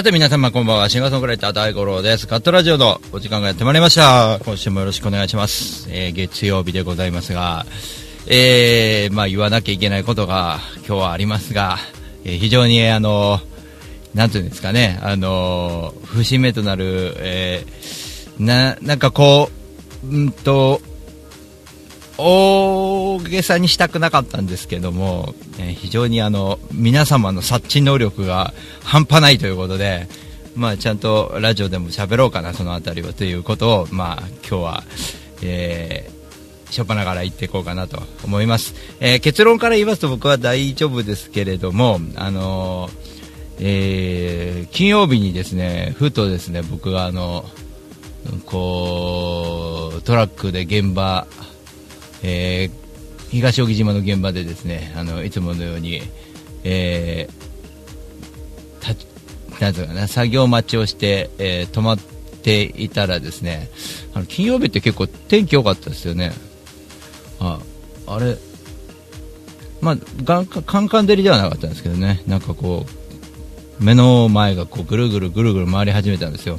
さて皆様こんばんは、シンガーソングライター大五郎です。カットラジオのお時間がやってまいりました。今週もよろしくお願いします。えー月曜日でございますが、えー、まあ言わなきゃいけないことが今日はありますが、えー非常にあの、なんていうんですかね、あの、節目となる、えーな、なんかこう、うんと、大げさにしたくなかったんですけども、え非常にあの皆様の察知能力が半端ないということで、まあ、ちゃんとラジオでも喋ろうかな、そのあたりはということを、まあ、今日は、えー、しょっぱなから言っていこうかなと思います、えー結論から言いますと僕は大丈夫ですけれども、あのーえー金曜日にですねふとですね僕があのこうトラックで現場えー東荻島の現場でですねあのいつものように、えーたなんうかな作業待ちをして、えー止まっていたらですねあの金曜日って結構天気良かったですよね。ああれまあがんカンカン照りではなかったんですけどね。なんかこう目の前がこうぐるぐるぐるぐる回り始めたんですよ。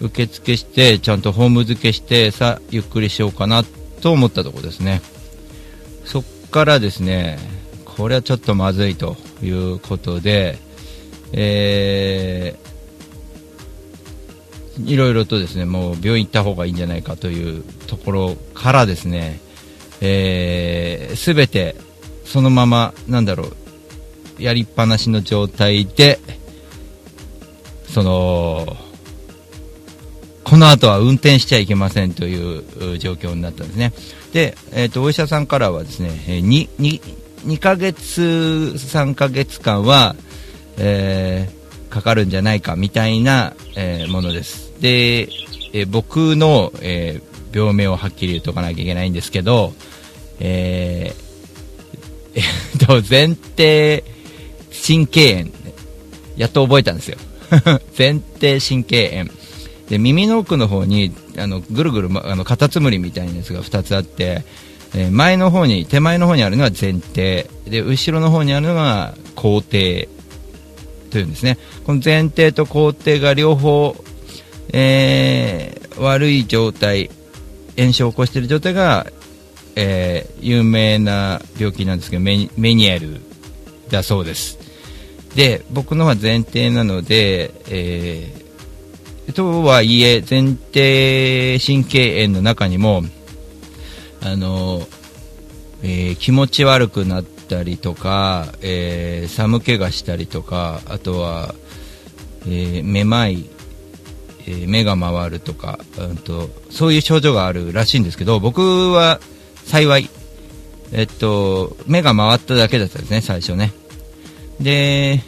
受付してちゃんとホーム付けしてさゆっくりしようかなと思ったところですね。そっからですねこれはちょっとまずいということで、えーいろいろとですねもう病院行った方がいいんじゃないかというところからですねすべ、えー全てそのままなんだろうやりっぱなしの状態でそのこの後は運転しちゃいけませんという状況になったんですね。で、えー、とお医者さんからはですね、え、2, 2, 2ヶ月、3ヶ月間は、えーかかるんじゃないかみたいな、えーものです。で、え僕の、え病名をはっきり言っとかなきゃいけないんですけど、ええっと、前提神経炎、やっと覚えたんですよ。前提神経炎。で耳の奥の方にあのぐるぐる、まあのカタツムリみたいなやつが2つあって、えー前の方に手前の方にあるのは前提で後ろの方にあるのが後提というんですね。この前提と後提が両方、えー悪い状態炎症を起こしている状態が、えー有名な病気なんですけどメニメニエルだそうです。で僕のは前提なので、えとはいえ前提神経炎の中にもあの、えー気持ち悪くなったりとか、えー寒気がしたりとかあとは、えーめまい、えー目が回るとか、うん、とそういう症状があるらしいんですけど僕は幸い、えっと、目が回っただけだったんですね最初ね。で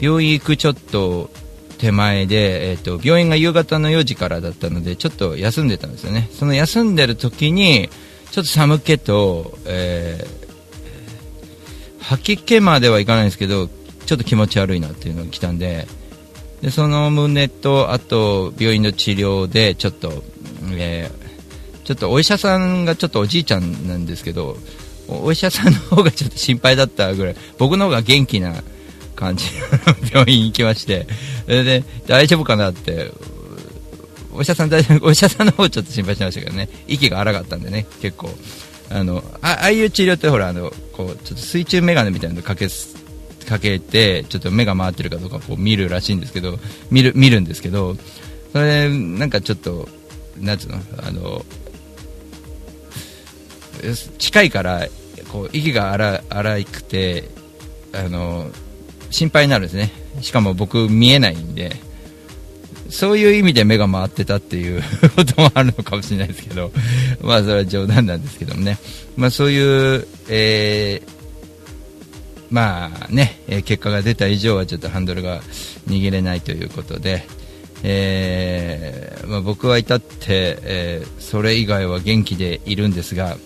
病院行くちょっと手前で、えっと病院が夕方の4時からだったのでちょっと休んでたんですよね。その休んでる時にちょっと寒気と、えー吐き気まではいかないんですけどちょっと気持ち悪いなっていうのが来たんででその胸とあと病院の治療でちょっと、えーちょっとお医者さんがちょっとおじいちゃんなんですけどお医者さんの方がちょっと心配だったぐらい僕の方が元気な感じ。病院行きまして。それで大丈夫かなって。お医者さん大丈夫 お医者さんの方ちょっと心配しましたけどね。息が荒かったんでね結構。あのあああいう治療ってほらあのこうちょっと水中眼鏡みたいなのかけすかけてちょっと目が回ってるかどうかこう見るらしいんですけど見る見るんですけどそれなんかちょっとなんつうのあの近いからこう息が荒荒くてあの心配になるんですね。しかも僕見えないんで。そういう意味で目が回ってたっていう こともあるのかもしれないですけど。まあそれは冗談なんですけどもね。まあそういう、えーまあね、え結果が出た以上はちょっとハンドルが握れないということで、えーまあ、僕は至って、えーそれ以外は元気でいるんですが。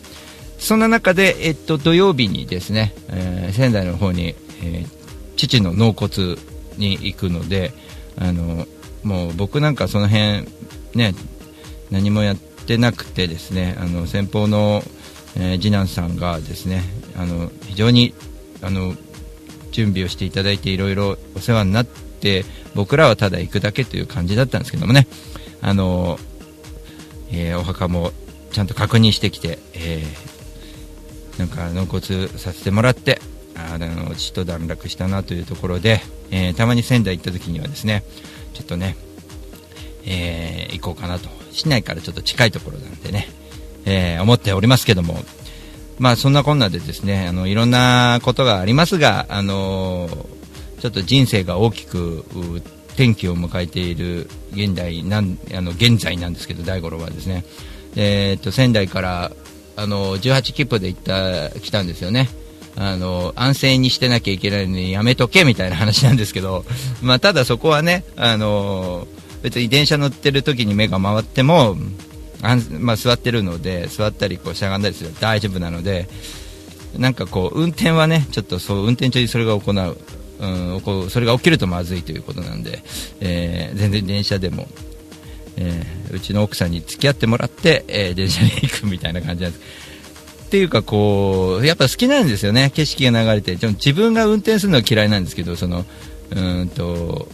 そんな中で、えっと、土曜日にですね、えー仙台の方に、え父の納骨に行くのであのもう僕なんかその辺ね何もやってなくてですねあの先方の、えー次男さんがですねあの非常にあの準備をしていただいていろいろお世話になって僕らはただ行くだけという感じだったんですけどもねあの、えーお墓もちゃんと確認してきて、えーなんか納骨させてもらってあのちょっと段落したなというところで、えーたまに仙台行った時にはですねちょっとね、えー行こうかなと。市内からちょっと近いところなんでね、えー思っておりますけども。まあそんなこんなでですねあのいろんなことがありますがあのちょっと人生が大きく転機を迎えている現代なんあの現在なんですけど大五郎はですね。えー、と仙台からあの18切符で行った来たんですよね。あの安静にしてなきゃいけないのにやめとけみたいな話なんですけど、まあ、ただそこはねあの別に電車乗ってる時に目が回ってもあん、まあ、座ってるので座ったりこうしゃがんだりすると大丈夫なのでなんかこう運転はねちょっとそう運転中にそれが行う、うん、こうそれが起きるとまずいということなんで、えー全然電車でもえーうちの奥さんに付き合ってもらって、えー電車に行くみたいな感じなんです。ていうかこうやっぱ好きなんですよね。景色が流れて。でも自分が運転するのは嫌いなんですけどそのうんと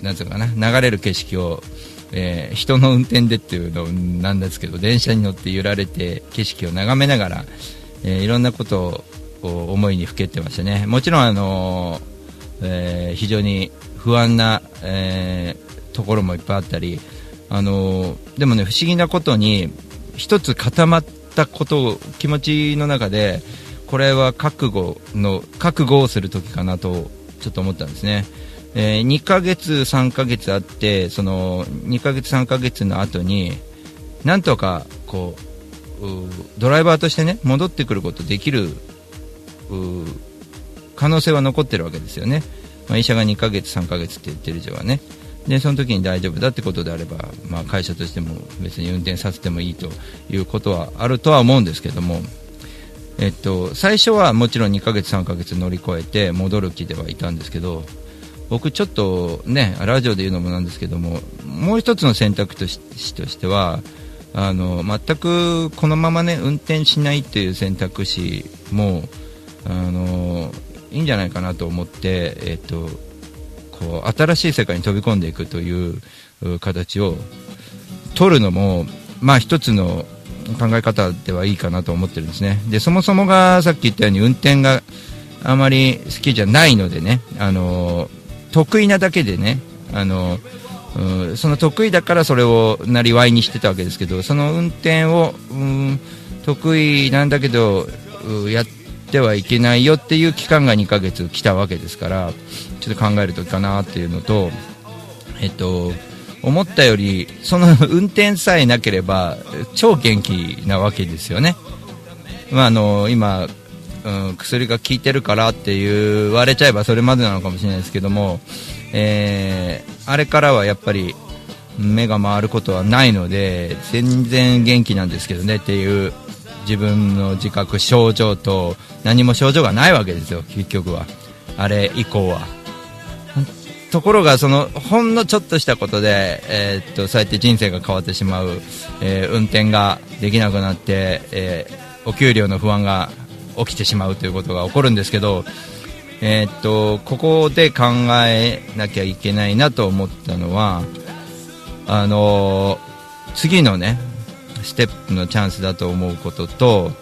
なんうかな。流れる景色を、えー人の運転でっていうのなんですけど電車に乗って揺られて景色を眺めながら、えーいろんなことを思いにふけてましたね。もちろんあのーえー非常に不安な、えところもいっぱいあったりあのでもね不思議なことに一つ固まってたことを気持ちの中でこれは覚悟の覚悟をする時かなとちょっと思ったんですね、えー2ヶ月3ヶ月あってその2ヶ月3ヶ月の後になんとかこうドライバーとしてね戻ってくることできる可能性は残ってるわけですよね、まあ、医者が2ヶ月3ヶ月って言ってる以上はね。でその時に大丈夫だってことであれば、まあ、会社としても別に運転させてもいいということはあるとは思うんですけども、えっと、最初はもちろん2ヶ月3ヶ月乗り越えて戻る気ではいたんですけど僕ちょっとねラジオで言うのもなんですけどももう一つの選択肢としてはあの全くこのままね運転しないという選択肢もあのいいんじゃないかなと思って、えっと、こう新しい世界に飛び込んでいくという形を取るのも、まあ、一つの考え方ではいいかなと思ってるんですね。でそもそもがさっき言ったように運転があまり好きじゃないのでねあの得意なだけでねあのその得意だからそれをなりわいにしてたわけですけどその運転をうん得意なんだけどやっててはいけないよっていう期間が2ヶ月来たわけですからちょっと考えるとかなっていうのとえっと思ったよりその運転さえなければ超元気なわけですよね。まあ、あの今うん、薬が効いてるからって言われちゃえばそれまでなのかもしれないですけども、えーあれからはやっぱり目が回ることはないので全然元気なんですけどねっていう自分の自覚症状と何も症状がないわけですよ結局は。あれ以降は。ところがそのほんのちょっとしたことで、えーっとそうやって人生が変わってしまう、えー運転ができなくなって、えーお給料の不安が起きてしまうということが起こるんですけど、えっとここで考えなきゃいけないなと思ったのはあの次のねステップのチャンスだと思うことと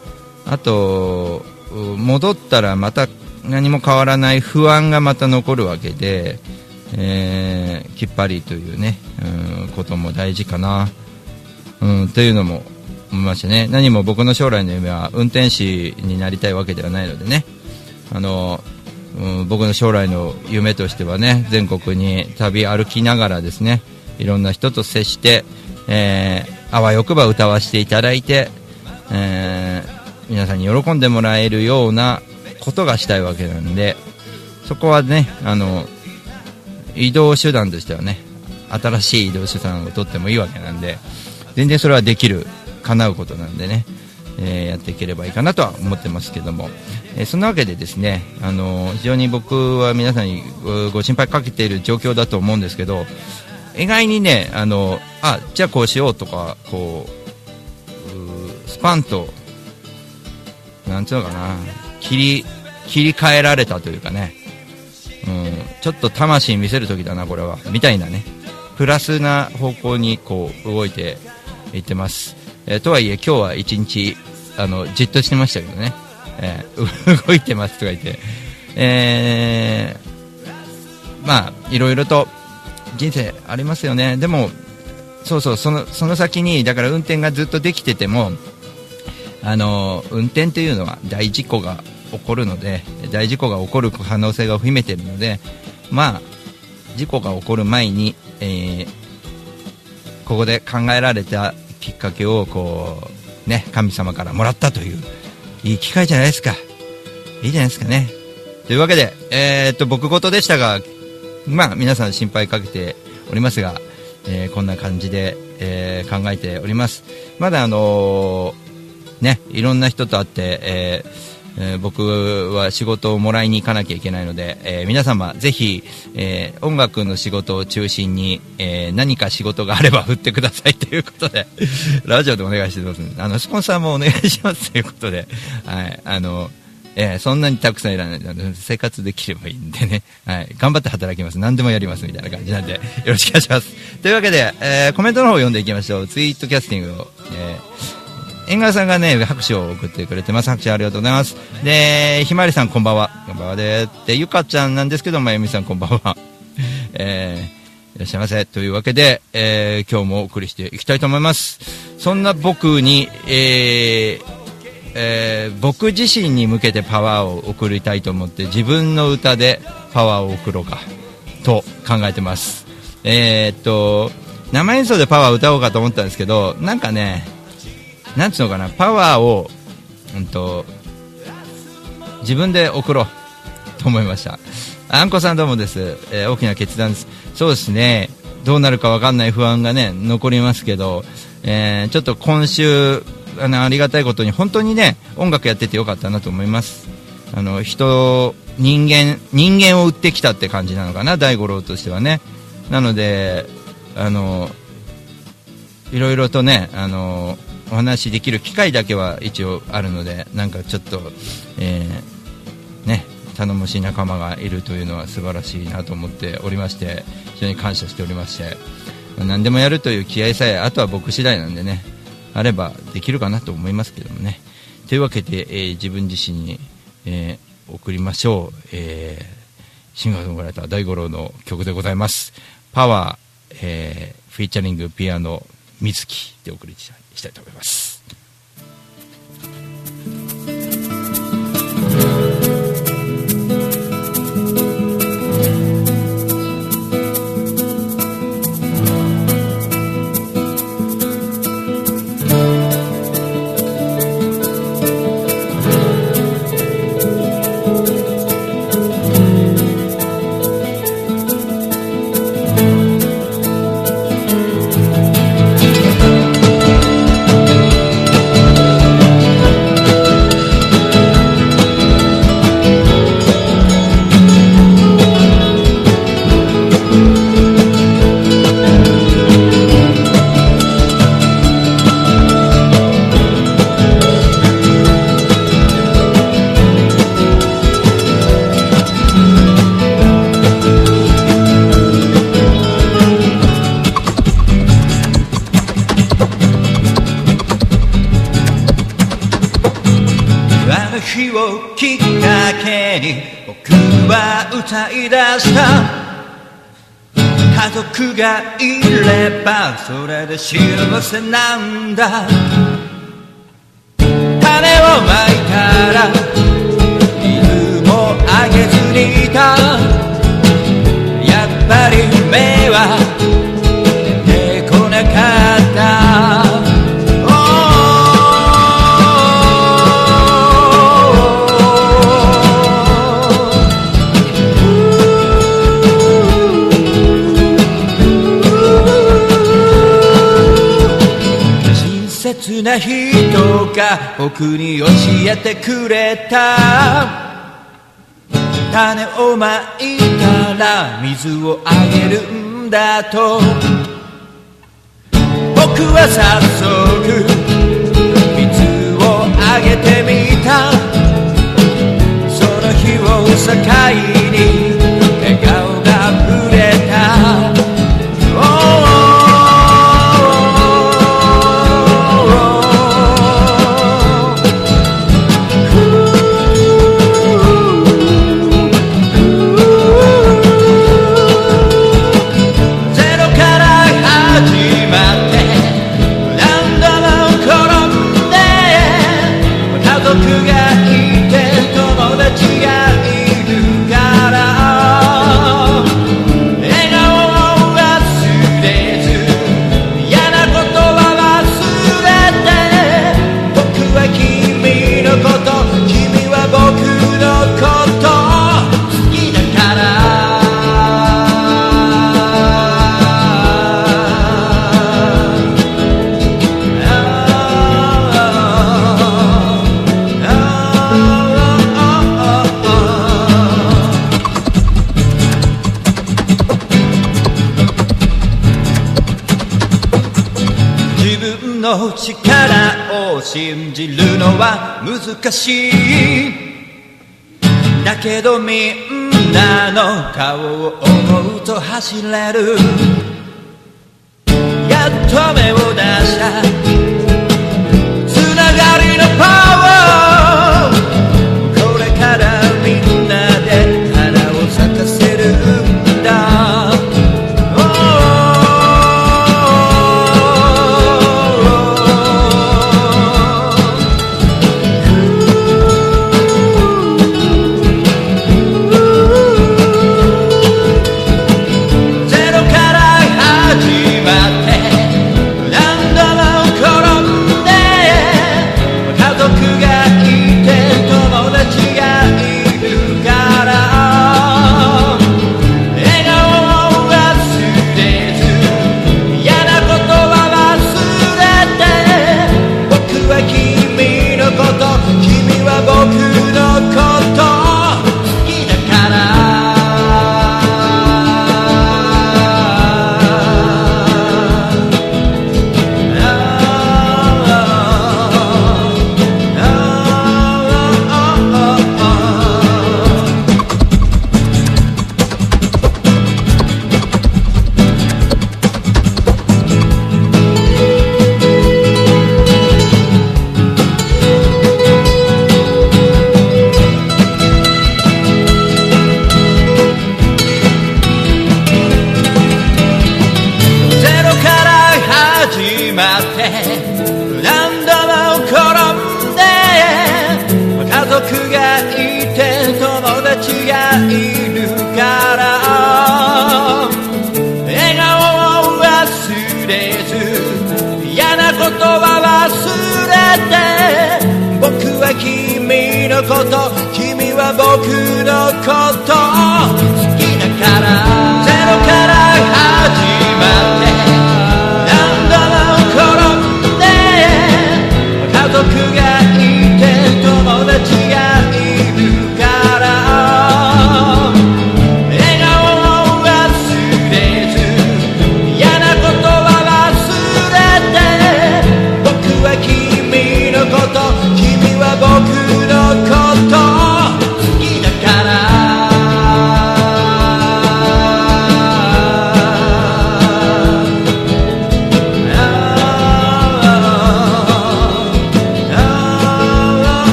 あと戻ったらまた何も変わらない不安がまた残るわけで、えーきっぱりというね、うん、ことも大事かな、うん、というのも思いましたね。何も僕の将来の夢は運転士になりたいわけではないのでね。あの、うん、僕の将来の夢としてはね全国に旅歩きながらですねいろんな人と接して、えーあわよくば歌わせていただいて、えー皆さんに喜んでもらえるようなことがしたいわけなんでそこはねあの移動手段としてはね新しい移動手段を取ってもいいわけなんで全然それはできる叶うことなんでね、えーやっていければいいかなとは思ってますけども、えーそんなわけでですね、あの非常に僕は皆さんにご心配かけている状況だと思うんですけど意外にねあのあじゃあこうしようとかこううスパンとなんつうのかな。切り切り替えられたというかね、うん、ちょっと魂見せる時だなこれは。みたいなね。プラスな方向にこう動いていってます、えーとはいえ今日は一日あのじっとしてましたけどね、えー 動いてますとか言って、えーまあいろいろと人生ありますよね。でもそうそうそのその先にだから運転がずっとできててもあの運転っていうのは大事故が起こるので大事故が起こる可能性が秘めているのでまあ事故が起こる前に、えーここで考えられたきっかけをこう、ね、神様からもらったといういい機会じゃないですか。いいじゃないですかね。というわけで、えーっと僕事でしたが、まあ、皆さん心配かけておりますが、えーこんな感じで、えー考えております。まだあのーね、いろんな人と会って、ええー僕は仕事をもらいに行かなきゃいけないので、え皆様ぜひ、え音楽の仕事を中心に、え何か仕事があれば振ってください ということで、ラジオでお願いしてます。あの、スポンサーもお願いしますということで、はい、あの、えーそんなにたくさんいらないので生活できればいいんでね、はい、頑張って働きます何でもやりますみたいな感じなんで よろしくお願いしますというわけで、えーコメントの方を読んでいきましょうツイートキャスティングを、えー縁側さんがね、拍手を送ってくれてます。拍手ありがとうございます。で、ひまわりさんこんばんは。こんばんはで。で、ゆかちゃんなんですけど、まゆみさんこんばんは。えー、いらっしゃいませ。というわけで、えー今日もお送りしていきたいと思います。そんな僕に、えーえー僕自身に向けてパワーを送りたいと思って、自分の歌でパワーを送ろうか、と考えてます。えーっと、生演奏でパワーを歌おうかと思ったんですけど、なんかね、なんつうのかな、パワーを、うんと、自分で送ろうと思いました。あんこさんどうもです、えー大きな決断です。そうですね、どうなるかわかんない不安がね、残りますけど、えーちょっと今週、あの、ありがたいことに、本当にね、音楽やっててよかったなと思います。あの、人、人間、人間を売ってきたって感じなのかな、大五郎としてはね。なので、あの、いろいろとね、あのお話しできる機会だけは一応あるので、なんかちょっと、えーね、頼もしい仲間がいるというのは素晴らしいなと思っておりまして、非常に感謝しておりまして、ま何でもやるという気合さえ、あとは僕次第なんでね、あればできるかなと思いますけどもね。というわけで、えー自分自身に、えー送りましょう。えーシンガーソングライター大五郎の曲でございます。パワー、えーフィーチャリングピアノ水木でお送りしたいしたいと思います。がいればそれで幸せなんだ。親切な人がが僕に教えてくれた。種をまいたら水をあげるんだと。僕は早速水をあげてみた。その日を境に笑顔が触れた。けどみんなの顔を思うと走れる。やっと目を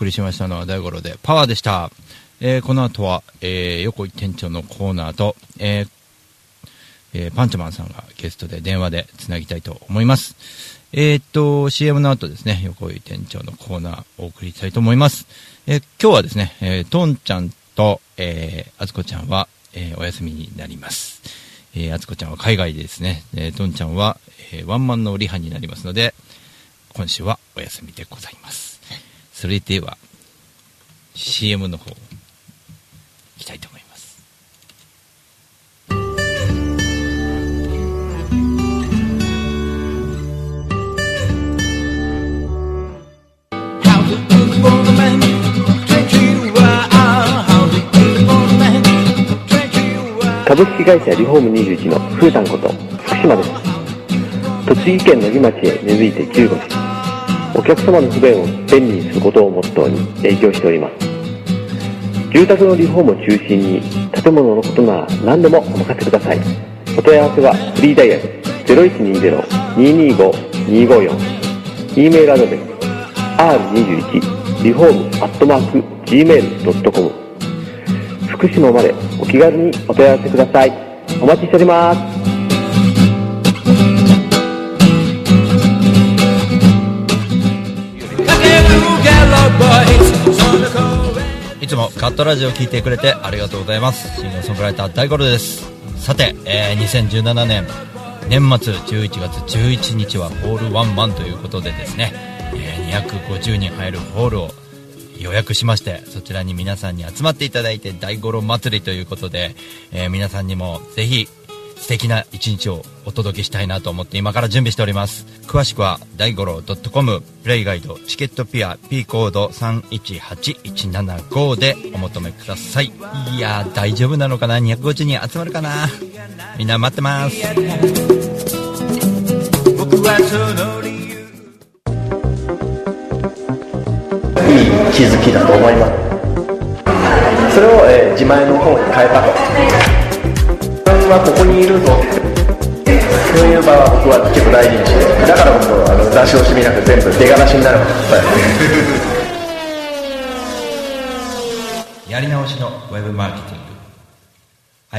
送りしましたのは大五郎でパワーでした。えーこの後は、えー横井店長のコーナーと、えーえーパンチョマンさんがゲストで電話でつなぎたいと思います。えーっと、CM の後ですね、横井店長のコーナーお送りしたいと思います。えー今日はですね、えートンちゃんと、えーあずこちゃんは、えーお休みになります。えー、あつこちゃんは海外でですね、えー、どんちゃんは、えーワンマンのリハになりますので、今週はお休みでございます。それでは、CM の方、いきたいと思います。株式会社リフォーム21のふうたんこと福島です栃木県野木町へ根付いて15年お客様の不便を便利にすることをモットーに営業しております。住宅のリフォームを中心に建物のことなら何でもお任せください。お問い合わせはフリーダイヤル0120-225-254 e メールアドレス r21 リフォームアットマーク gmail.com 福島までお気軽にお問い合わせください。お待ちしております。いつもカットラジオを聞いてくれてありがとうございます。シンガーソングライター大五郎です。さて、えー2017年年末11月11日はホールワンマンということでですね、えー250人入るホールを予約しまして、そちらに皆さんに集まっていただいて大五郎祭りということで、えー皆さんにもぜひ素敵な一日をお届けしたいなと思って今から準備しております。詳しくは大五郎 .com プレイガイドチケットピア P コード318175でお求めください。いやー大丈夫なのかな？250人集まるかな？みんな待ってます。僕はその理由。いい気づきだと思います。それを、えー自前の方に変えたとはここにいるぞ。そういう場は僕は結構大事にしてだから僕はあの出し惜しみなく全部出がらしになること伝えてやり直しのウェブマーケティング。ア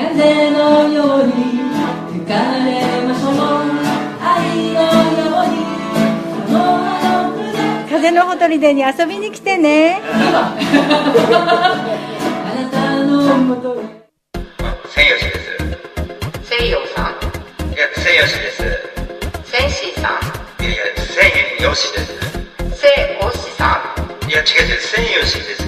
風のように吹かれましょう愛のようにその葉の筆風のほとりでに遊びに来てねあなたのもとです。西洋さんいや、です。さんいやいや、千吉です。さんいや、違う違う、千吉です。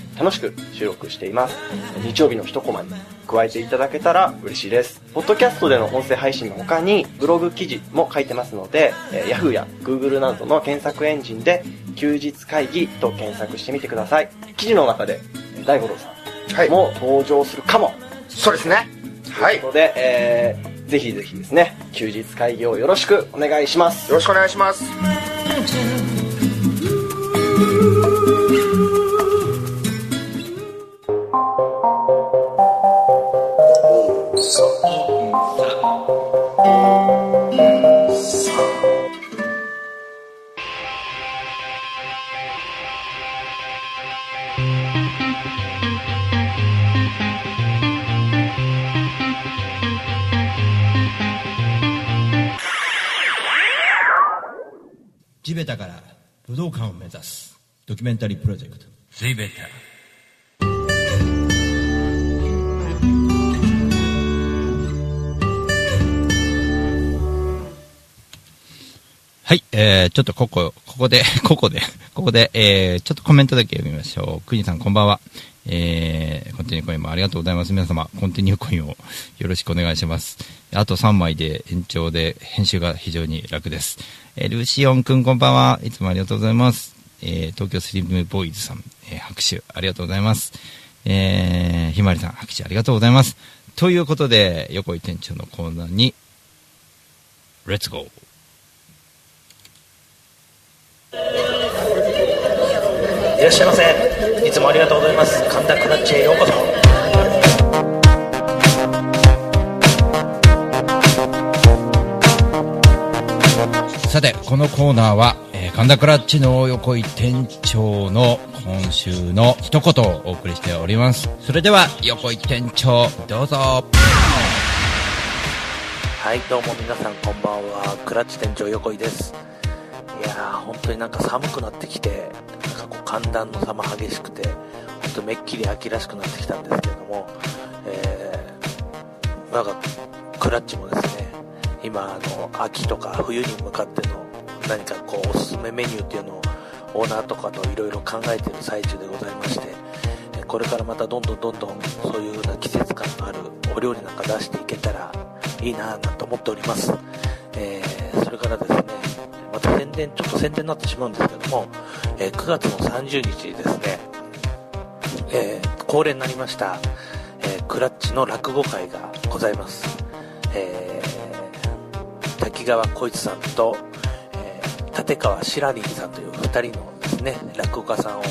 楽しく収録しています日曜日の一コマに加えていただけたら嬉しいですポッドキャストでの音声配信の他にブログ記事も書いてますので、えー Yahoo や Google などの検索エンジンで休日会議と検索してみてください記事の中でえー大五郎さはいんも登場するかも、そうですね。はい。よということで、えーぜひぜひですね、休日会議をよろしくお願いします。ろしくお願いします。そ地べたから武道館を目指すドキュメンタリープロジェクト。地べた。はい、えー、ちょっとここ、ここで、ここで、ここで、えー、ちょっとコメントだけ読みましょう。くにさん、こんばんは。えー、コンティニューコインもありがとうございます。皆様、コンティニューコインをよろしくお願いします。あと3枚で延長で編集が非常に楽です。えー、ルシオンくん、こんばんは。いつもありがとうございます。えー、東京スリムボーイズさん、えー、拍手ありがとうございます。えー、ひまりさん、拍手ありがとうございます。ということで、横井店長のコーナーに、レッツゴーいらっしゃいませ。いつもありがとうございます。神田クラッチへようこそ。さて、このコーナーは、えー神田クラッチの横井店長の今週の一言をお送りしております。それでは、横井店長、どうぞ。はいどうも皆さんこんばんは。クラッチ店長横井です。いやー本当になんか寒くなってきて寒暖の差も激しくて本当めっきり秋らしくなってきたんですけれども、えー、なんかクラッチもですね今あの秋とか冬に向かっての何かこうおすすめメニューっていうのをオーナーとかといろいろ考えている最中でございましてこれからまたどんどんどんどんそういうような季節感のあるお料理なんか出していけたらいいなぁなんて思っております、えーそれからですねまた宣伝ちょっと宣伝になってしまうんですけども、えー9月の30日ですね、えー恒例になりました、えークラッチの落語会がございます、えー滝川浩一さんと、えー立川しらりんさんという2人のですね落語家さんを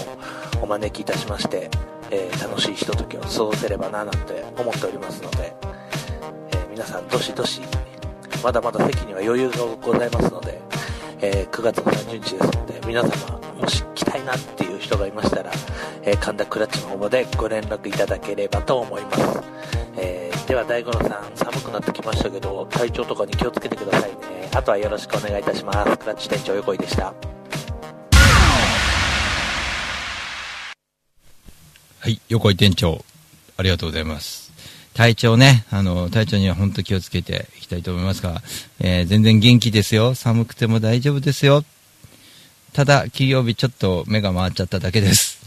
お招きいたしまして、えー楽しいひとときを過ごせればななんて思っておりますので、えー皆さんどしどしまだまだ席には余裕がございますので、えー9月の30日ですので皆様もし来たいなっていう人がいましたら、えー神田クラッチの方までご連絡いただければと思います、えーでは大五郎さん寒くなってきましたけど体調とかに気をつけてくださいね。あとはよろしくお願いいたします。クラッチ店長横井でした。はい、横井店長、ありがとうございます。体調ね、あの、体調には本当気をつけていきたいと思いますが、えー全然元気ですよ。寒くても大丈夫ですよ。ただ、金曜日ちょっと目が回っちゃっただけです。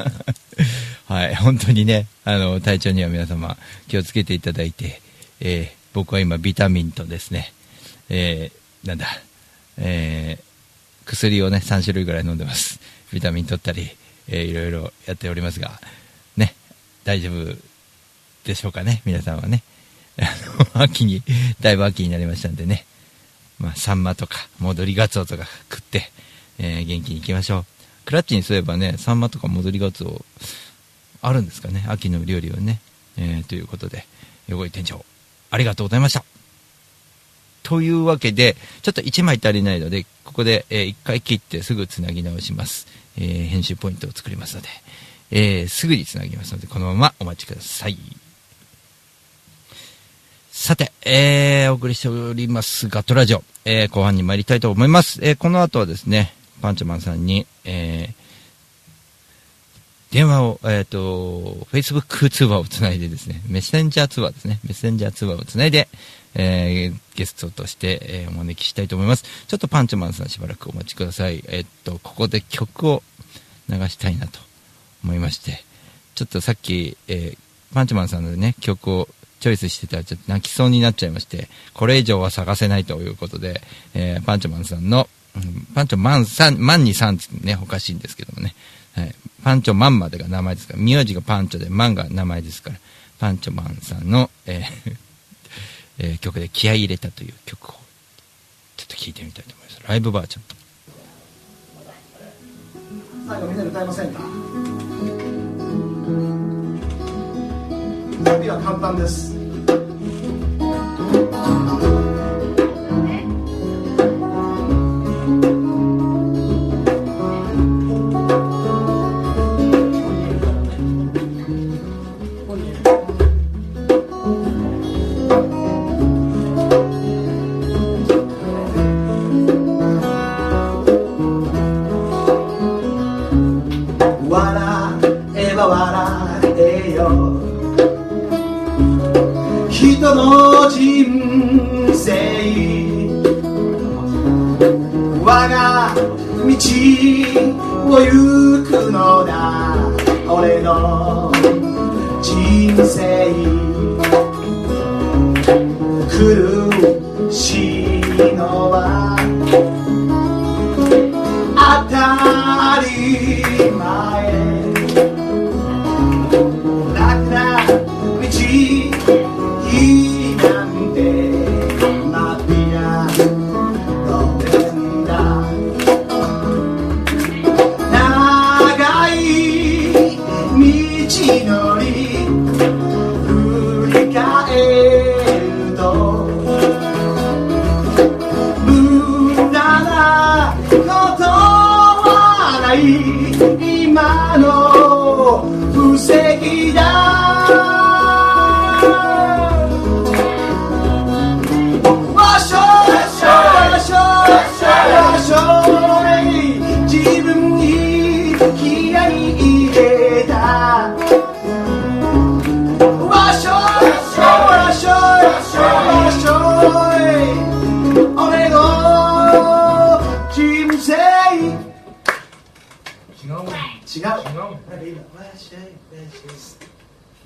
はい、本当にね、あの、体調には皆様気をつけていただいて、えー僕は今ビタミンとですね、えーなんだ、えー薬をね、3種類ぐらい飲んでます。ビタミン取ったり、えーいろいろやっておりますが、ね、大丈夫でしょうかね、皆さんはね。あの、秋に、だいぶ秋になりましたんでね、まあ、サンマとか、戻りガツオとか食って、えー元気に行きましょう。クラッチにすればね、サンマとか戻りガツオ、あるんですかね、秋の料理はね。えーということで、横井店長、ありがとうございました。というわけで、ちょっと1枚足りないので、ここで、え1回切ってすぐつなぎ直します。えー編集ポイントを作りますので、えーすぐにつなぎますので、このままお待ちください。さて、えー、お送りしておりますガットラジオ、えー後半に参りたいと思います。えーこの後はですね、パンチョマンさんに、えー電話を、えっ、と、Facebook 通話をつないでですね、メッセンジャー通話ですね、メッセンジャー通話をつないで、えーゲストとして、えーお招きしたいと思います。ちょっとパンチョマンさんしばらくお待ちください。えっ、と、ここで曲を流したいなと思いまして、ちょっとさっき、えーパンチョマンさんのね、曲をチョイスしてたらちょっと泣きそうになっちゃいまして、これ以上は探せないということで、えーパンチョマンさんの、うんパンチョマンさん、マンにさんってね、おかしいんですけどもね、はい、パンチョマンまでが名前ですから、名字がパンチョで、マンが名前ですから、パンチョマンさんの、えー えー曲で気合い入れたという曲を、ちょっと聴いてみたいと思います。ライブバージョン。最後みんなで歌いませんか？準備は簡単です。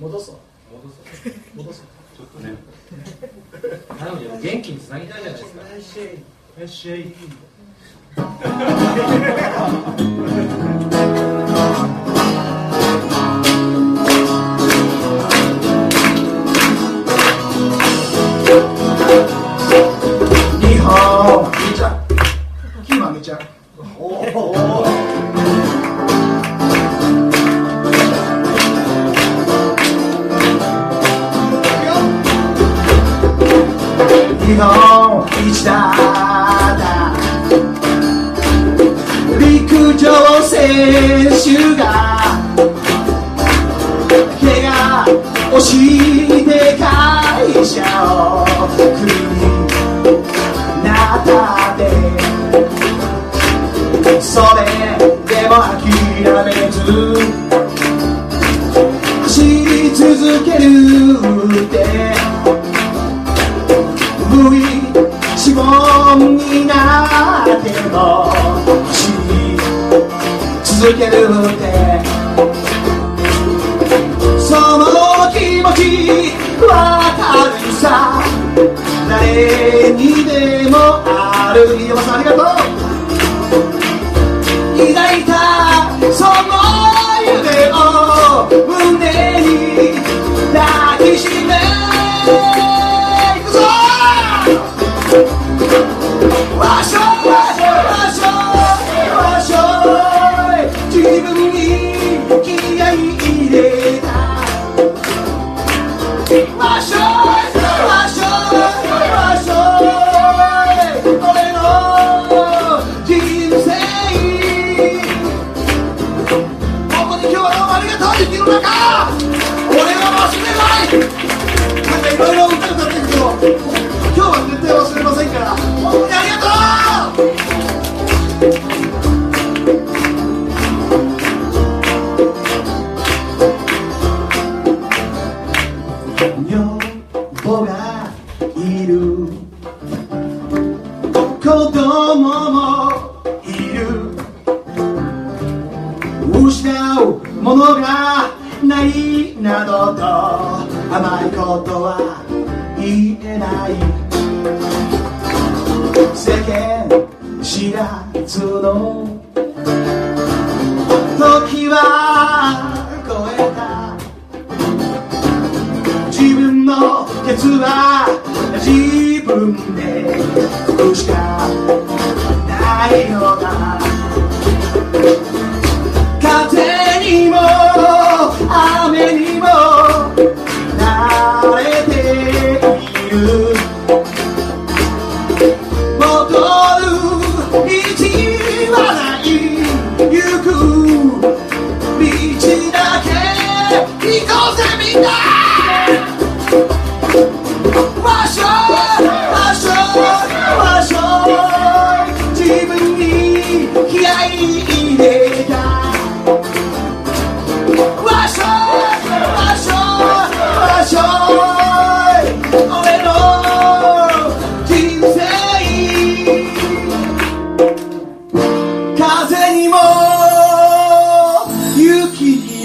戻そう。戻そう。戻そう。ちょっとね。なので元気につなぎたいじゃないですか。いらっしゃいいらっしゃい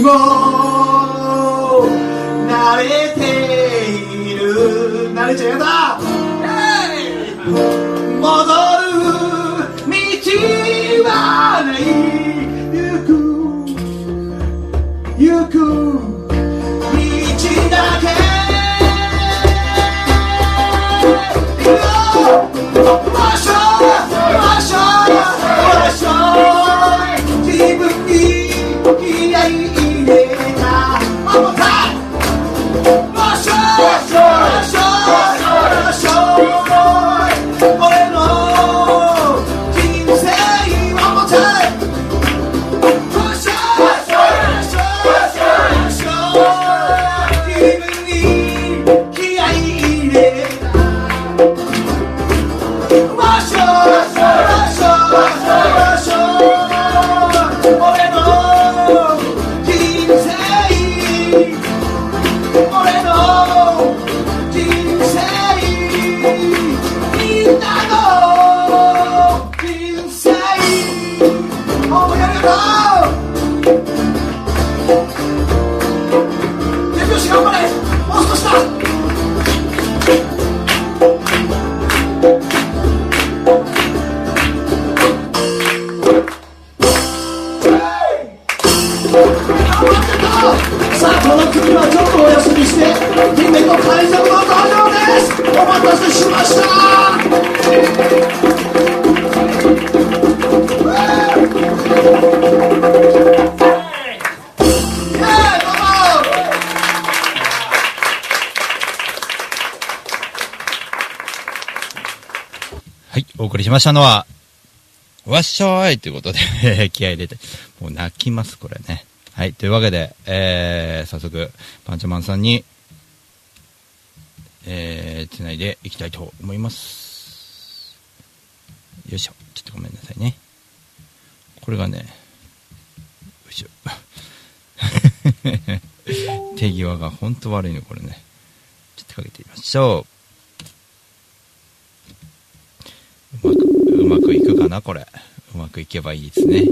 も慣れている。慣れちゃやだ。ましたのは、わっしょーいということで、気合い入れて、もう泣きます、これね。はい、というわけで、えー、早速、パンチョマンさんに、えー、つないでいきたいと思います。よいしょ、ちょっとごめんなさいね。これがね、よいしょ。手際が本当悪いの、これね。ちょっとかけてみましょう。うまく、うまくいくかな、これ。うまくいけばいいですね。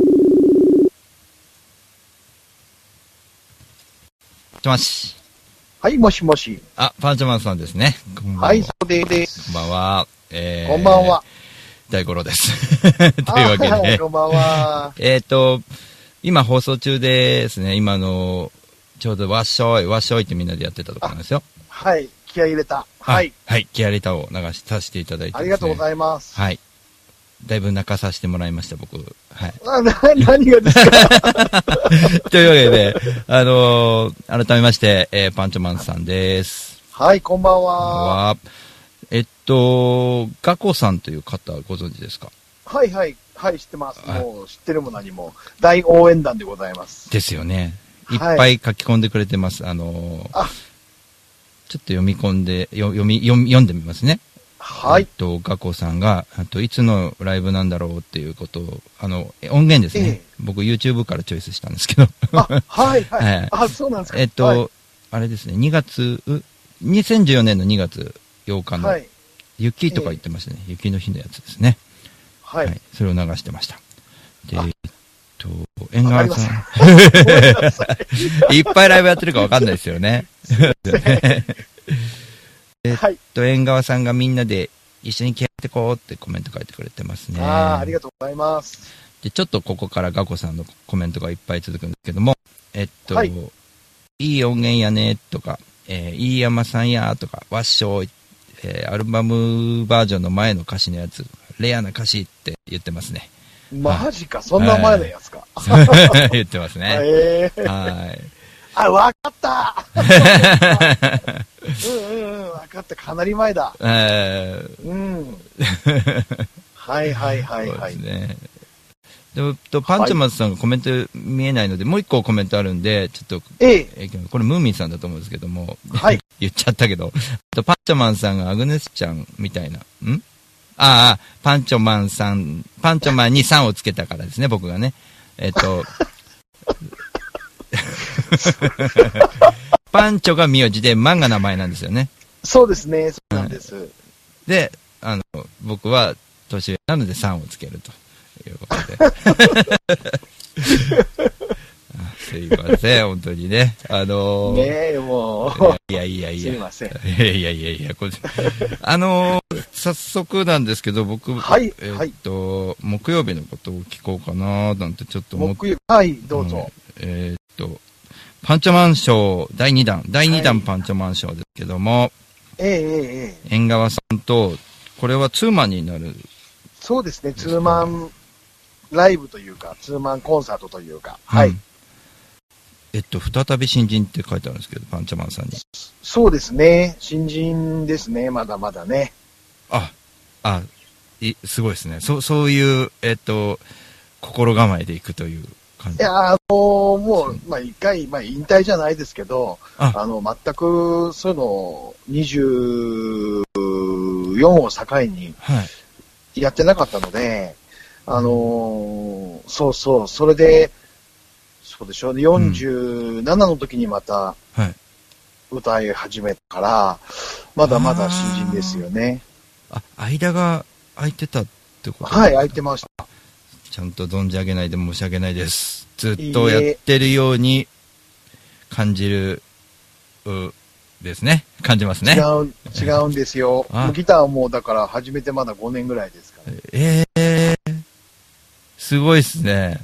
もし。はい、もしもし。あ、パンチョマンさんですね。こんばんは。はい、そうです。こんばんは。えー、こんばんは。大五郎です。というわけで。こんばんは。えっと、今放送中ですね。今の、ちょうどわっしょい、わっしょいってみんなでやってたところなんですよ。はい、気合い入れた。はい。あ。はい。キアレタを流しさせていただいて、ありがとうございいます。はい。だいぶ泣かさせてもらいました、僕。はい。あな何がですか？というわけで、あのー改めまして、えーパンチョマンさんです。はい、こんばんこんばんは。は。えっと、ガコさんという方ご存知ですか？はいはい、はい、知ってます。はいもう知ってるも何も。大応援団でございます。ですよね。いっはいぱい書き込んでくれてます。あのーあちょっと読み込んで、よ読み、読み読んでみますね。はいえっ。と、ガコさんが、あといつのライブなんだろうっていうことを、あの、音源ですね。ええ僕 YouTube からチョイスしたんですけど。あ、はいははい い。あ、そうなんですか。えっと、はいあれですね、2月、う2014年の2月8日の、はい。雪とか言ってましたね。雪の日のやつですね。はい。それを流してました。で、と、縁側さん。いっぱいライブやってるかわかんないですよね。え っはい。と、縁側さんがみんなで一緒にやってこうってコメント書いてくれてますね。ああ、ありがとうございます。で、ちょっとここからガコさんのコメントがいっぱい続くんですけども、えっと、はいい、い音源やねとか、えー、いい山さんやとか、わっしょい、えーアルバムバージョンの前の歌詞のやつ、レアな歌詞って言ってますね。マジか、そんな前のやつか。言ってますね。ええはい。あ、わかった うんうんうん、わかった。かなり前だ。えーうん。はいはいはいそうはい。ですね。でもと、パンチョマスさんがコメント見えないので、もう一個コメントあるんで、ちょっと、ええ。えーこれムーミンさんだと思うんですけども、はい。言っちゃったけど、とパンチョマンさんがアグネスちゃんみたいな、んああ、パンチョマンさん、パンチョマンに3をつけたからですね、僕がね。えっと、パンチョが名字で、マンが名前なんですよね。そうですね、そうなんです。で、あの、僕は年上なので3をつけるということで。あすいません、本当にね。あのーねえ、ものいやいやいや。すいません。いやいやいやいや、これ、あのー早速なんですけど、僕、はいえーっと、木曜日のことを聞こうかななんてちょっと思って。木曜はい、どうぞ。えーっと、パンチョマンショー第2弾、第2弾パンチョマンショーですけども、ええええええ縁側さんと、これはツーマンになる。そうですね、ツーマンライブというか、ツーマンコンサートというか、はい。うんえっと、再び新人って書いてあるんですけど、パンチョマンさんに。そうですね、新人ですね、まだまだね。あ、あ、い、すごいですね。そう、そういう、えっと、心構えでいくという感じ。いや、あのもう、まあ、一回、まあ、引退じゃないですけど、ああの、全く、そういうの、24を境にはい。やってなかったので、あのーそうそう、それで、そうでしょうね、47の時にまたはい。歌い始めたから、まだまだ新人ですよね。あ、間が空いてたってこと？はい、空いてました。ちゃんと存じ上げないで申し訳ないです。ずっとやってるように感じる、う、ですね。感じますね。違う、違うんですよあ。ギターもだから始めてまだ5年ぐらいですから。ええすごいっすね。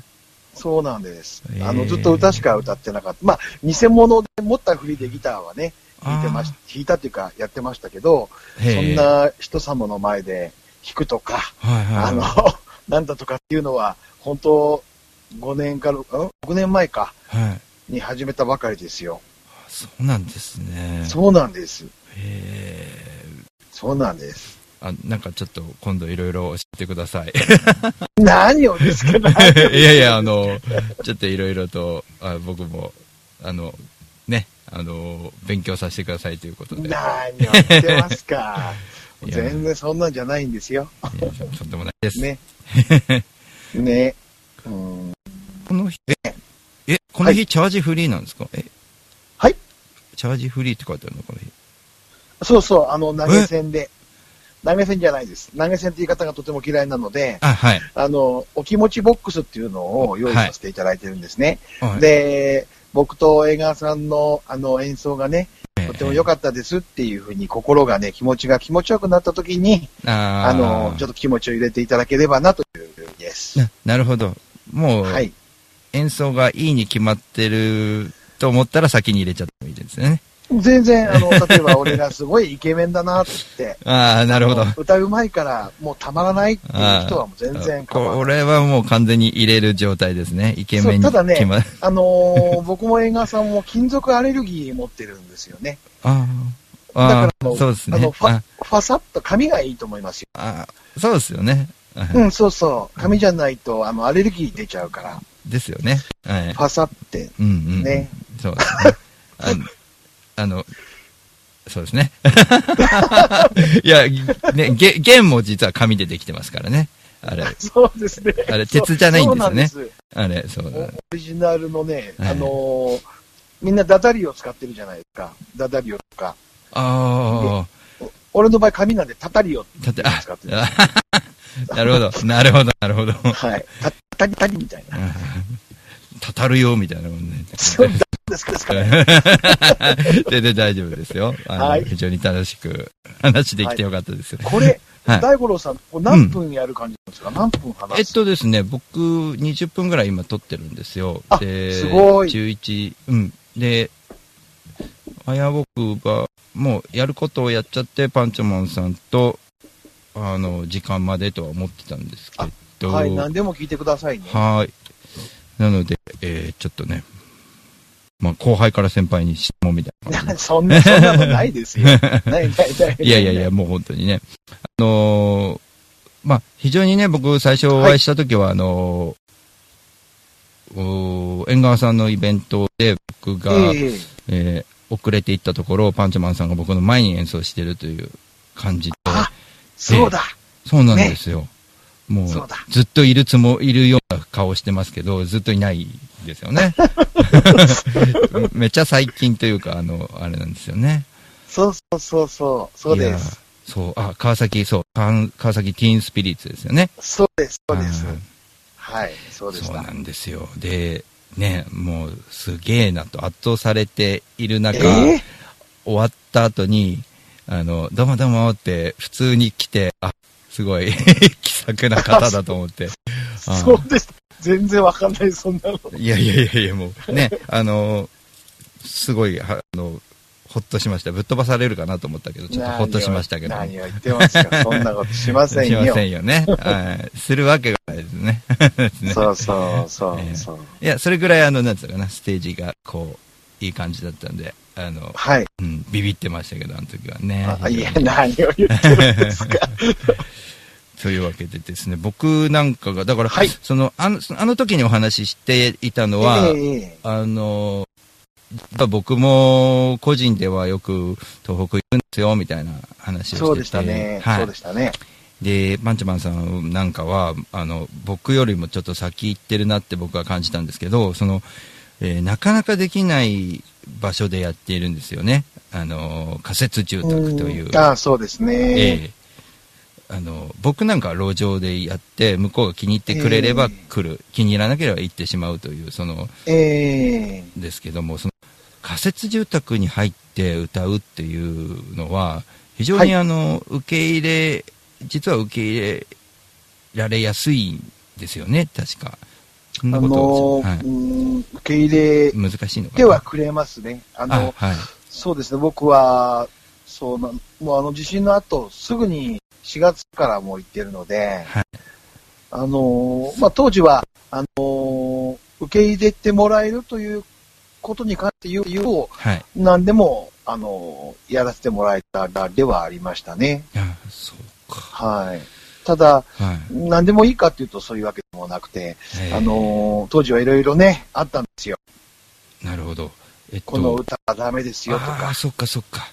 そうなんです。えーあの、ずっと歌しか歌ってなかった。まあ、偽物で持った振りでギターはね、弾いてまし弾いたっていうか、やってましたけど、そんな人様の前で弾くとか、はいはい。あの、なんだとかっていうのは、本当5年から、ん ?6 年前か、はい。に始めたばかりですよ。そうなんですね。そうなんです。へそうなんです。あ、なんかちょっと今度いろいろ教えてください。何をですか？いやいや、あの、ちょっといろいろと、あ僕も、あの、ね、あの、勉強させてくださいということで。何を言ってますか？全然そんなんじゃないんですよ。とんでもないです。ね。ね。うん。この日、え、え、この日、チャージフリーなんですか？え？はいチャージフリーって書いてあるのこの日。そうそう、あの、投げ銭で。投げ銭じゃないです。投げ銭って言い方がとても嫌いなので、あ、はい。あの、お気持ちボックスっていうのを用意させていただいてるんですね。はいで、僕と江川さんのあの演奏がね、とても良かったですっていうふうに心がね、気持ちが気持ちよくなった時に、あーあの、ちょっと気持ちを入れていただければなというです。ななるほど。もう、はい演奏がいいに決まってると思ったら先に入れちゃってもいいですね。全然、あの、例えば俺がすごいイケメンだなって。ああ、なるほど。歌うまいから、もうたまらないっていう人はもう全然。これはもう完全に入れる状態ですね。イケメンにただねあのー 僕も映画さんも金属アレルギー持ってるんですよね。ああ。だからああ、そうですね。あのファあファサッと髪がいいと思いますよ。あそうですよね。うん、そうそう。髪じゃないと、あの、アレルギー出ちゃうから。ですよね。はい。ファサって。うんうん。ね。そうですね。あの、そうですね。いや、ね、げ弦も実は紙でできてますからね。あれ。そうですね。あれ、鉄じゃないんですよね。あれ、そうだ。オリジナルのね、はいあのーみんなダダリを使ってるじゃないですか。ダダリオとか。あ俺の場合紙なんでタタリオって使ってる。なるほど、なるほど、なるほど。はい。た、たりたりみたいな。たたるよ、みたいなもんね。ですかですかね。全然大丈夫ですよ。はい非常に楽しく話できてよかったですよ。これ、はい大五郎さん、何分やる感じなんですか、何分話す？えっとですね、僕、20分ぐらい今撮ってるんですよ。あですごい11、うん。で、あや僕が、もうやることをやっちゃって、パンチョマンさんと、あの、時間までとは思ってたんですけど、はい、何でも聞いてくださいね。はーい。なので、えー、ちょっとね、まあ、後輩から先輩に質問みたいな。そんな、そんなのないですよ。ないないない。いやいやいや、もう本当にね。あのーまあ、非常にね、僕最初お会いした時は、あのーおー縁側さんのイベントで僕が、えええー遅れていったところ、パンチョマンさんが僕の前に演奏してるという感じで。そうだ。そうなんですよ。もうずっといるつも、いるような顔してますけど、ずっといないですよね。めっちゃ最近というか、あの、あれなんですよね。そうそうそうそう。です。そう、あ、川崎、そう、川川崎ティーンスピリッツですよね。そうです。そうですうん。はい。そうでした。そうなんですよ。で、ね、もう、すげえなと圧倒されている中、えー？終わった後に、あの、どうもどうもって普通に来て、あ、すごい 気さくな方だと思って。あ そうです。全然わかんない、そんなの。いやいやいやいや、もう、ね、あの、すごい、はあの、ほっとしました。ぶっ飛ばされるかなと思ったけど、ちょっとほっとしましたけど。何を言ってますか。そんなことしませんよ。しませんよね。はい。するわけがないですね。そうそうそうそう。いや、それぐらい、あの、なんつうのかな、ステージが、こう、いい感じだったんで、あの、はい。うん、ビビってましたけど、あの時はね。あいや、何を言ってるんですか。というわけでですね、僕なんかが、だから、その、あの、あの時にお話ししていたのは、ええあの、僕も個人ではよく東北行くんですよ、みたいな話をしてて。そうでしたね。はいそうでしたね。で、パンチマンさんなんかは、あの、僕よりもちょっと先行ってるなって僕は感じたんですけど、その、えーなかなかできない場所でやっているんですよね。あの、仮設住宅という。んああ、そうですね。ええあの、僕なんかは路上でやって、向こうが気に入ってくれれば来る。気に入らなければ行ってしまうという、その、ええですけども、その、仮設住宅に入って歌うっていうのは、非常にはいあの、受け入れ、実は受け入れられやすいんですよね、確か。あのを、はいうん受け入れ難しいのかな。てはくれますね。あの、あはい。そうですね、僕は、そうな、もうあの地震の後、すぐに4月からもう行ってるので、あのーまあ、当時は、あのー受け入れてもらえるということに関して言う言うと、はい。何でも、あのーやらせてもらえたらではありましたね。あそうか。はい。ただ、はい。何でもいいかっていうとそういうわけでもなくて、ええあのー当時はいろいろね、あったんですよ。なるほど。えっと、この歌はダメですよとかああ、、そっかそっか。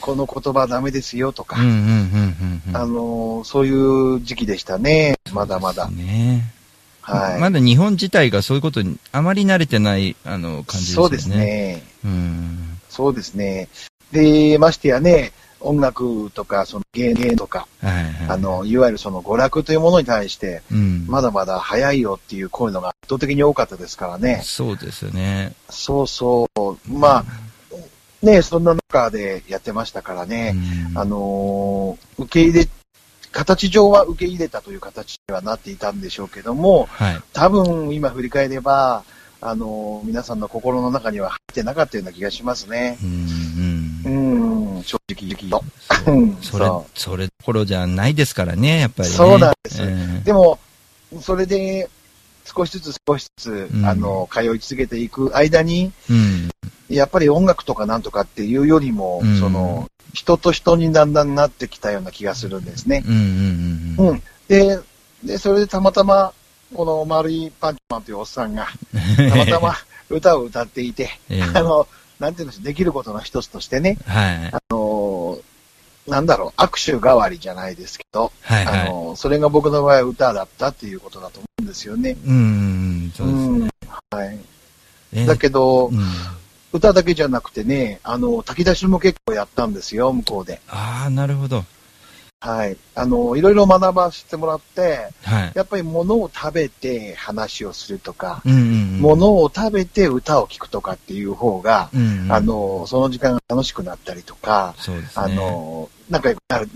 この言葉はダメですよとか、うんうんうんうんうん。あのーそういう時期でしたね。まだまだ。ねはい。まだ日本自体がそういうことにあまり慣れてない、あの、感じですよね。そうです。ね。うん。そうですね。で、ましてやね、音楽とか、その芸芸とか、はいはい。あの、いわゆるその娯楽というものに対して、うん。まだまだ早いよっていう声のが圧倒的に多かったですからね。そうですよね。そうそう。まあ、ね、そんな中でやってましたからね。あのー受け入れ、形上は受け入れたという形にはなっていたんでしょうけども、はい。多分今振り返れば、あのー皆さんの心の中には入ってなかったような気がしますね。うんうん、正直言うと。うん それそ、それどころじゃないですからね、やっぱりね。そうなんですええでも、それで、少しずつ少しずつ、うんあの、通い続けていく間に、うん。やっぱり音楽とかなんとかっていうよりも、うんその、人と人にだんだんなってきたような気がするんですね。うんうんうんうん。で、で、それでたまたま、この丸いパンチマンというおっさんが、たまたま歌を歌っていて、ええあの、なんていうんですできることの一つとしてね、はい。あの、なんだろう、握手代わりじゃないですけど、はいはいあの、それが僕の場合は歌だったっていうことだと思うんですよね。うんうん、そうですね。はい。ええだけど、うん歌だけじゃなくてね、あの、炊き出しも結構やったんですよ、向こうで。ああ、なるほど。はい。あの、いろいろ学ばせてもらって、はい。やっぱり物を食べて話をするとか、うんうんうん。物を食べて歌を聴くとかっていう方が、うんうんあの、その時間が楽しくなったりとか、そうですね。あの、仲良くなる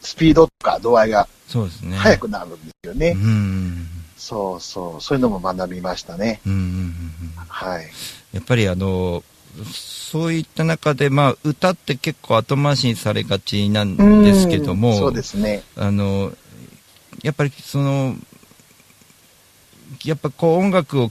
スピードとか度合いがそうですね。速くなるんですよね。うんうんそうそう、そういうのも学びましたね。うん。うんうんうんはい。やっぱりあの、そういった中で、まあ、歌って結構後回しにされがちなんですけども、うんそうですね。あの、やっぱりその、やっぱこう音楽を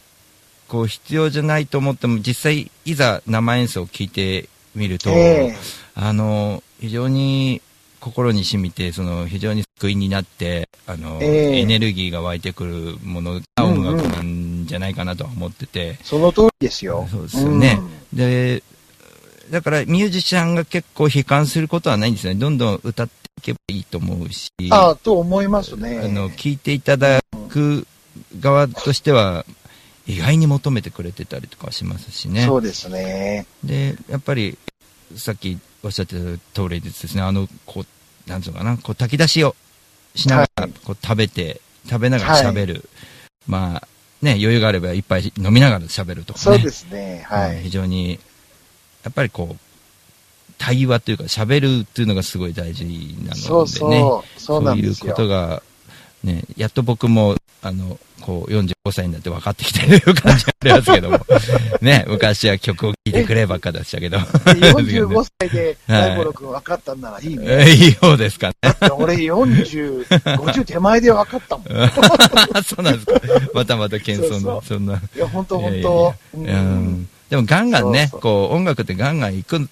こう必要じゃないと思っても、実際いざ生演奏を聴いてみると、ええ。あの、非常に心に染みて、その非常に救いになって、あの、ええ。エネルギーが湧いてくるものが音楽なんじゃないかなとは思ってて、その通りですよ。そうですよね。で、だからミュージシャンが結構悲観することはないんですよね。どんどん歌っていけばいいと思うし、ああ、と思いますね。あの、聞いていただく側としては、意外に求めてくれてたりとかしますしね。そうですね。で、やっぱり、さっきおっしゃってた通りですね、あの、こう、なんつうのかな、こう炊き出しをしながら、こう食べて、食べながら喋る。まあ、ね、余裕があればいっぱい飲みながら喋るとかね。そうですね。はい。非常に、やっぱりこう、会話というか喋るっていうのがすごい大事なのでね。そうそうそうなんですよそういうことが、ね、やっと僕も、あの、こう、45歳になって分かってきてる感じがありますけども。ね、昔は曲を聴いてくればっかでしたけど。45歳で はい大五郎君分かったんならいいね。えいいようですかね。だって俺40、50手前で分かったもん。そうなんですか。またまた謙遜な、そんな。いや、本当本当。でもガンガンね、こう、音楽ってガンガン行く、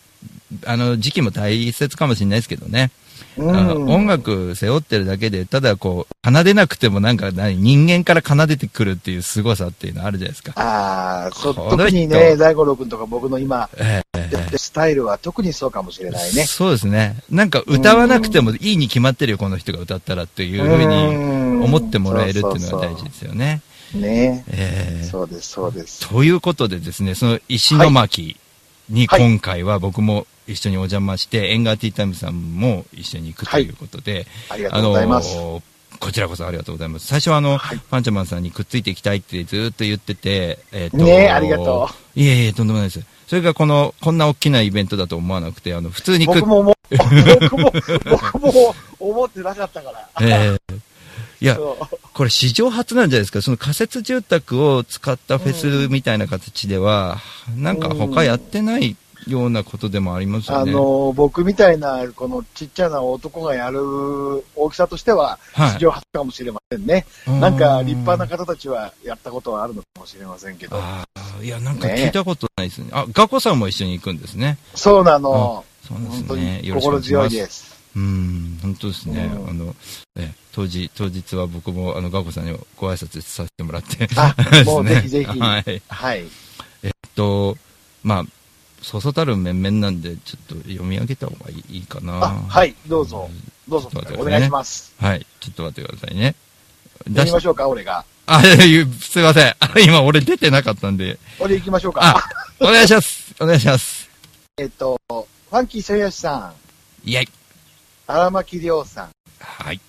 あの、時期も大切かもしれないですけどね。うん音楽背負ってるだけで、ただこう、奏でなくてもなんか何、人間から奏でてくるっていう凄さっていうのあるじゃないですか。ああ、特にね、大五郎君とか僕の今、ええやってるスタイルは特にそうかもしれないね。そうですね。なんか歌わなくてもいいに決まってるよ、この人が歌ったらっていうふうに思ってもらえるっていうのが大事ですよね。ねええそうです、そうです。ということでですね、その石巻に今回は僕も一緒にお邪魔して、エンガーティータイムさんも一緒に行くということで、ありがとうございます。こちらこそありがとうございます。最初はあの、パンチャマンさんにくっついていきたいってずーっと言ってて、えっ、とねえありがとう。いえいえ、とんでもないです。それがこの、こんな大きなイベントだと思わなくて、あの、普通にく僕も思う、僕も、僕も思ってなかったから。ええいやこれ史上初なんじゃないですか。その仮設住宅を使ったフェスみたいな形では、なんか他やってないようなことでもありますよね。あの、僕みたいな、このちっちゃな男がやる大きさとしては、はい史上初かもしれませんね。うんなんか立派な方たちはやったことはあるのかもしれませんけど。いや、なんか聞いたことないですね。あ、ガコさんも一緒に行くんですね。そうなの。あそうです本当ね。心。強いです。うん、本当ですね。うんあの、え、当時、当日は僕も、あの、ガコさんにご挨拶させてもらって。あねもうぜひぜひ はい。はい。えっと、まあ、そうそうたる面々なんで、ちょっと読み上げた方がいいかな。あ、はい、どうぞ。どうぞねお願いします。はい。ちょっと待ってくださいね。やりましょうか、俺が。あ、すいません。あ今俺出てなかったんで。俺行きましょうか。あ、お願いします。お願いします。えっと、ファンキーせいやしさん、イェイ。荒牧亮さん、はい。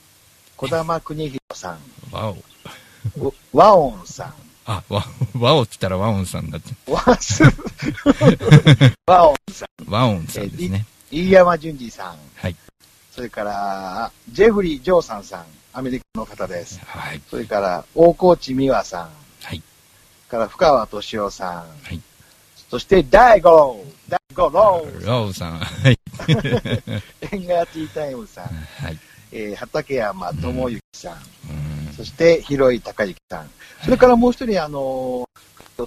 小玉邦弘さん、ワオ。お和音さん、あ、ワ、ワオって言ったらワオンさんだって。和す、和音さん、ワオンさんですね。飯山淳二さん、はい。それから、ジェフリー・ジョーサンさん、アメリカの方です。はい。それから、大河内美和さん、はい。から、深川敏夫さん、はい。そして、大五郎、大五郎、ラオさん。はい。エンガーティータイムさん、はい。えー畠山智之さん、そして広井隆之さん、それからもう一人、あのー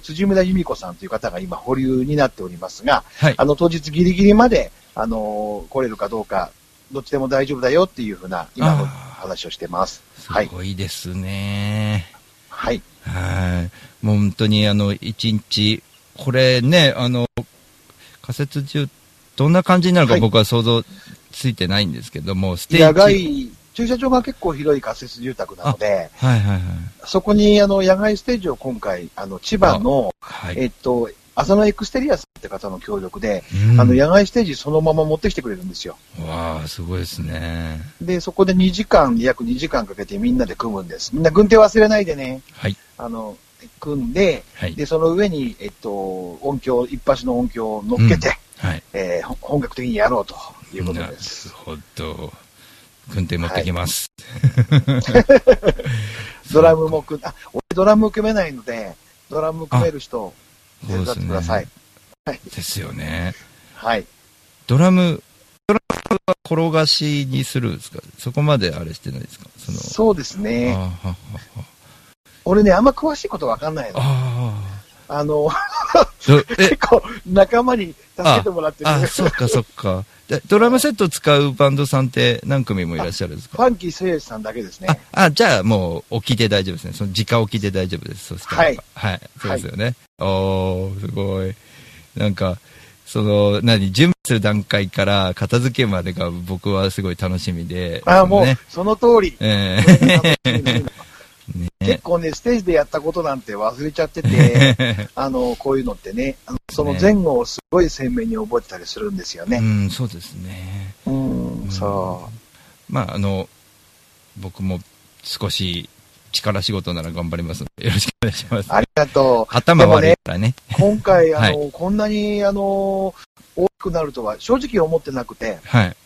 辻村由美子さんという方が今保留になっておりますが、はいあの当日ギリギリまで、あのー来れるかどうか、どっちでも大丈夫だよっていうふうな今の話をしてます。はい。すごいですね。はい。はい。もう本当にあの、一日、これね、あの、仮設中、どんな感じになるかはい僕は想像ついてないんですけども、ステージ。駐車場が結構広い仮設住宅なので、はいはいはい。そこにあの野外ステージを今回、あの千葉の、はいえっと、浅野エクステリアさんって方の協力で、うんあの野外ステージそのまま持ってきてくれるんですよ。わあ、すごいですね。で、そこで2時間、約2時間かけてみんなで組むんです。みんな軍手忘れないでね。はい。あの、組んで、はいで、その上に、えっと、音響、一発の音響を乗っけて、はい。えーほ本格的にやろうということです。なるほど。軍手持ってきます。ドラムも組ん、あ、俺ドラム組めないので、ドラム組める人、手伝ってください。はい。ですよね。はい。ドラム、ドラムは転がしにするんですか？そこまであれしてないですか？その、そうですね。俺ね、あんま詳しいことわかんないの。あの、結構仲間に助けてもらってる。あ、あそっかそっか。でドラムセット使うバンドさんって何組もいらっしゃるんですか？ファンキーせいやしさんだけですね。あ、じゃあもう置きで大丈夫ですね。その直置きで大丈夫です。そしたら。はいはい。そうですよね。おー、すごい。なんか、その、何、準備する段階から片付けまでが僕はすごい楽しみで。あ、もうね、その通り。ええ結構ね、ステージでやったことなんて忘れちゃってて、あの、こういうのってね、その前後をすごい鮮明に覚えてたりするんですよね。うん、そうですね。うん、そまあ、あの、僕も少し力仕事なら頑張りますので、よろしくお願いします。ありがとう。頭悪いからね。今回、あの、はこんなに、あの、大きくなるとは正直思ってなくて、はい。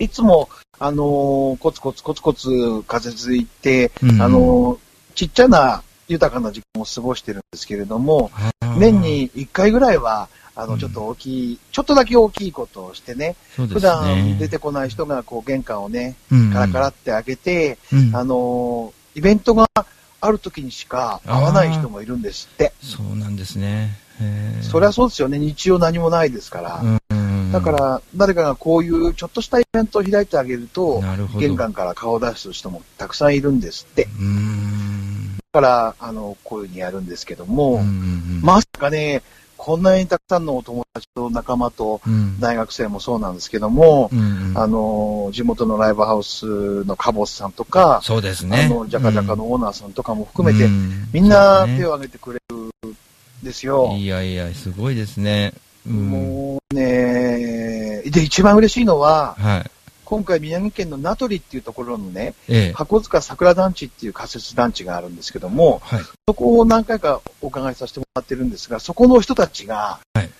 いつも、あのーコツコツコツコツ仮説行って、うん。あのーちっちゃな豊かな時間を過ごしてるんですけれども、年に1回ぐらいは、あの、ちょっと大きい、ちょっとだけ大きいことをしてね、ね。普段出てこない人がこう玄関をね、うん。カラカラって開けて、うん。あのーイベントがある時にしか会わない人もいるんですって。そうなんですね。そりゃそうですよね。日曜何もないですから。うんだから、誰かがこういうちょっとしたイベントを開いてあげると、玄関から顔を出す人もたくさんいるんですって。だから、あの、こういうふうにやるんですけども、まさかね、こんなにたくさんのお友達と仲間とうん。大学生もそうなんですけども、うんあの、地元のライブハウスのカボスさんとか、そうですね。あの、ジャカジャカのオーナーさんとかも含めて、うん。みんな手を挙げてくれるんですよ。いやいや、すごいですね。うんもうね、で、一番嬉しいのは、はい。今回宮城県の名取っていうところのね、ええ箱塚桜団地っていう仮設団地があるんですけども、はい。そこを何回かお伺いさせてもらってるんですが、そこの人たちが、はい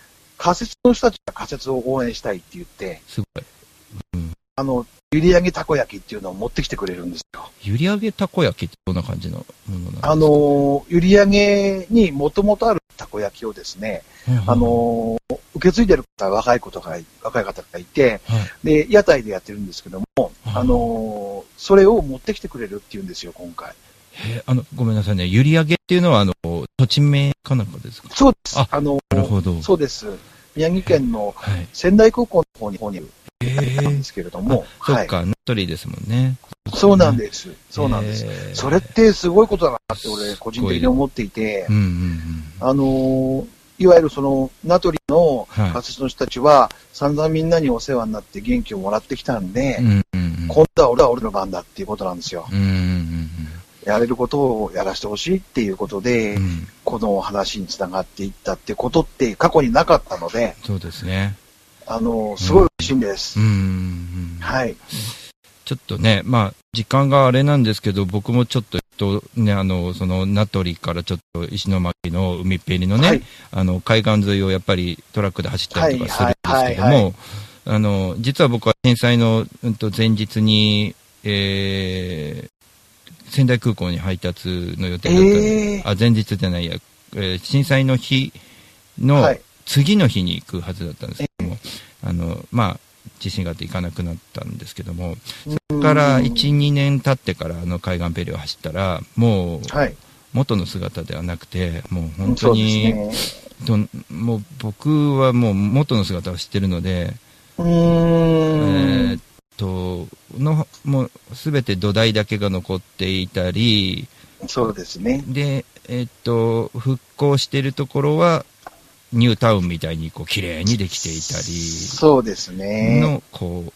仮設の人たちが仮設を応援したいって言って、すごい。あの、ゆり揚げたこ焼きっていうのを持ってきてくれるんですよ。ゆり揚げたこ焼きってどんな感じのものなんですか？あの、ゆり揚げにもともとあるたこ焼きをですね、あの、受け継いでる方は若い子とか、若い方がいて、で、屋台でやってるんですけども、あの、それを持ってきてくれるっていうんですよ、今回。えあの、ごめんなさいね。ゆり揚げっていうのは、あの、土地名かなんかですか？そうです。ああの、なるほど。そうです。宮城県の仙台空港の方に、方にですけれども、はい。そっか、ですもんね。そうなんです。そうなんですへー。それってすごいことだなって俺、個人的に思っていて、うんうんあのーいわゆるその、名取のはい仮設の人たちは、散々みんなにお世話になって元気をもらってきたんで、うん。うんうん今度は俺は俺の番だっていうことなんですよ。うん。うんうんやれることをやらせてほしいっていうことで、この話につながっていったってことって過去になかったので、そうですね。あのーすごい嬉しいん。です。はい。ちょっとね、まあ、時間があれなんですけど、僕もちょっと、えっとね、あの、その、名取からちょっと石巻の海っぺりのね、はい。あの、海岸沿いをやっぱりトラックで走ったりとかするんですけども、あの、実は僕は震災の、うんと、前日に、えー、仙台空港に配達の予定だったんで、えー。あ、前日じゃないや、えー震災の日のはい。次の日に行くはずだったんですけども、あの、まあ、地震があって行かなくなったんですけども、そこから1、2年経ってからあの海岸ペリを走ったら、もう、はい。元の姿ではなくて、もう本当に、ですどんもう僕はもう元の姿を知ってるので、うーん。えーっと、の、もうすべて土台だけが残っていたり、そうですね。で、えーっと、復興してるところは、ニュータウンみたいにこう綺麗にできていたり、そうですね。の、こ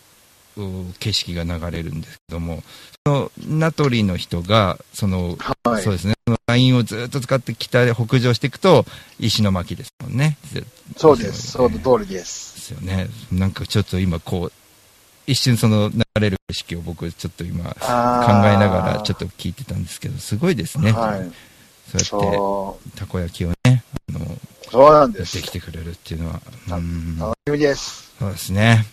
う、う景色が流れるんですけども、その、名取の人が、その、はいそうですね、そのラインをずっと使って北で北上していくと、石巻ですもんね。そうです。その通りです。ですよね。なんかちょっと今こう、一瞬その流れる景色を僕ちょっと今考えながらちょっと聞いてたんですけど、すごいですね。はいそうやってそ、たこ焼きをね、あの、そうなんですやってきてくれるっていうのは、うん楽しみです。そうですね。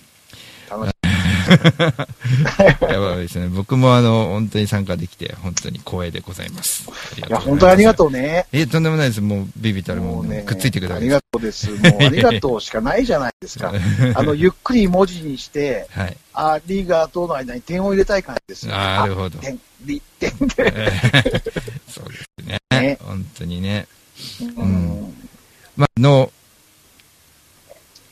楽し やばいですね。僕もあの、本当に参加できて、本当に光栄でございます。いや、本当にありがとうね。え、とんでもないです。もう、ビビたるもう、ねくっついてくだあさい。りがとうです。もう、ありがとうしかないじゃないですか。あの、ゆっくり文字にして、はい。ありがとうの間に点を入れたい感じです。なるほどあ点、り、点で。そうですね。ね本当にね。うん。まあ、の、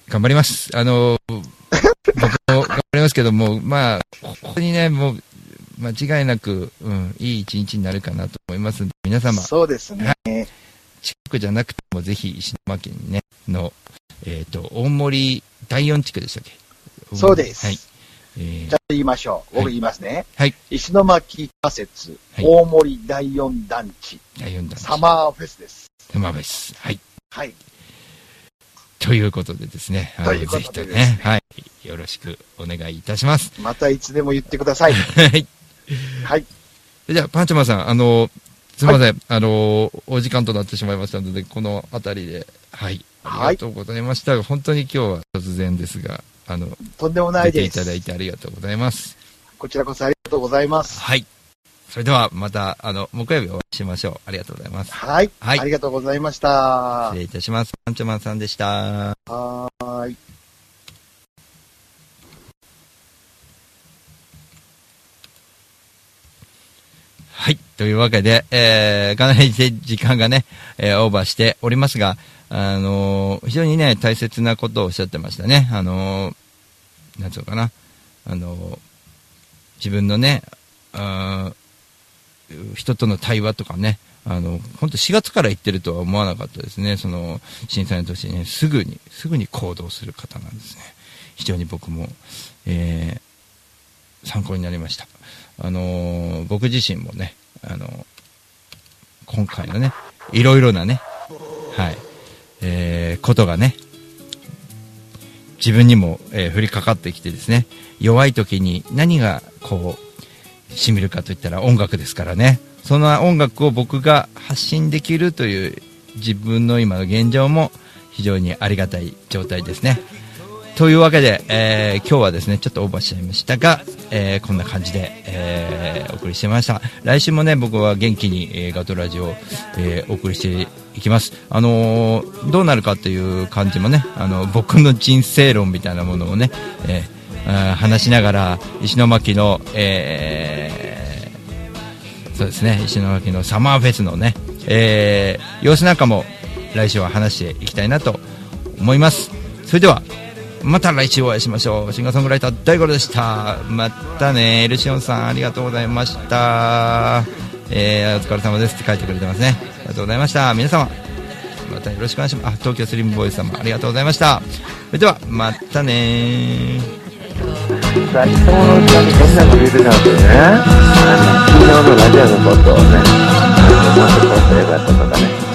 頑張ります。あの、僕も頑張りますけども、まあ、ここにね、もう、間違いなく、うん、いい一日になるかなと思いますんで、皆様。そうですね。近くじゃなくても、ぜひ石巻にね、の、えっ、と、大森第四地区でしたっけ？そうですはい。えーじゃあ言いましょう。僕言いますね。はい。石巻仮設、はい大森第四団地、第四弾サマーフェスです。サマーフェス。はい。はい。ということでですね、あのということでぜひとですねね、はい。よろしくお願いいたします。またいつでも言ってください。はい。はい。じゃあ、パンチョマンさん、あの、すみません、あの、お時間となってしまいましたので、このあたりで、はい、ありがとうございました。本当に今日は突然ですが、あの、とんでもない出ていです。ただいてありがとうございます。こちらこそありがとうございます。はい。それではまた、あの、木曜日お会いしましょう。ありがとうございます。はい。はいありがとうございました。失礼いたします。パンチョマンさんでした。はーい。はい。というわけで、えー、かなり時間がね、えーオーバーしておりますが、あのー非常にね、大切なことをおっしゃってましたね。あのーなんつうのかな。あのー自分のね、あー人との対話とかね、あの、本当4月から行ってるとは思わなかったですね。その、震災の年にね、すぐに、すぐに行動する方なんですね。非常に僕も、えー参考になりました。あのー僕自身もね、あのー今回のね、いろいろなね、はい、えーことがね、自分にも、え降りかかってきてですね、弱い時に何がこう、しみるかといったら音楽ですからね。その音楽を僕が発信できるという自分の今の現状も非常にありがたい状態ですね。というわけで、えー今日はですね、ちょっとオーバーしちゃいましたが、えーこんな感じで、えーお送りしてました。来週もね、僕は元気に、えーガトラジオを、えーお送りしていきます。あのーどうなるかという感じもね、あの、僕の人生論みたいなものをね、えーあー話しながら、石巻の、えーそうですね、石巻のサマーフェスのね、えー様子なんかも来週は話していきたいなと思います。それでは、また来週お会いしましょう。シンガーソングライター大五郎でした。またね、エルシオンさんありがとうございました。えー、お疲れ様ですって書いてくれてますね。ありがとうございました。皆様、またよろしくお願いします。あ、東京スリムボーイズ様ありがとうございました。それでは、またね最初のうちに変なこと言ってたんですよね。あの、昨日のラジオのことをね、あの、もっとこうすればよかったとかね。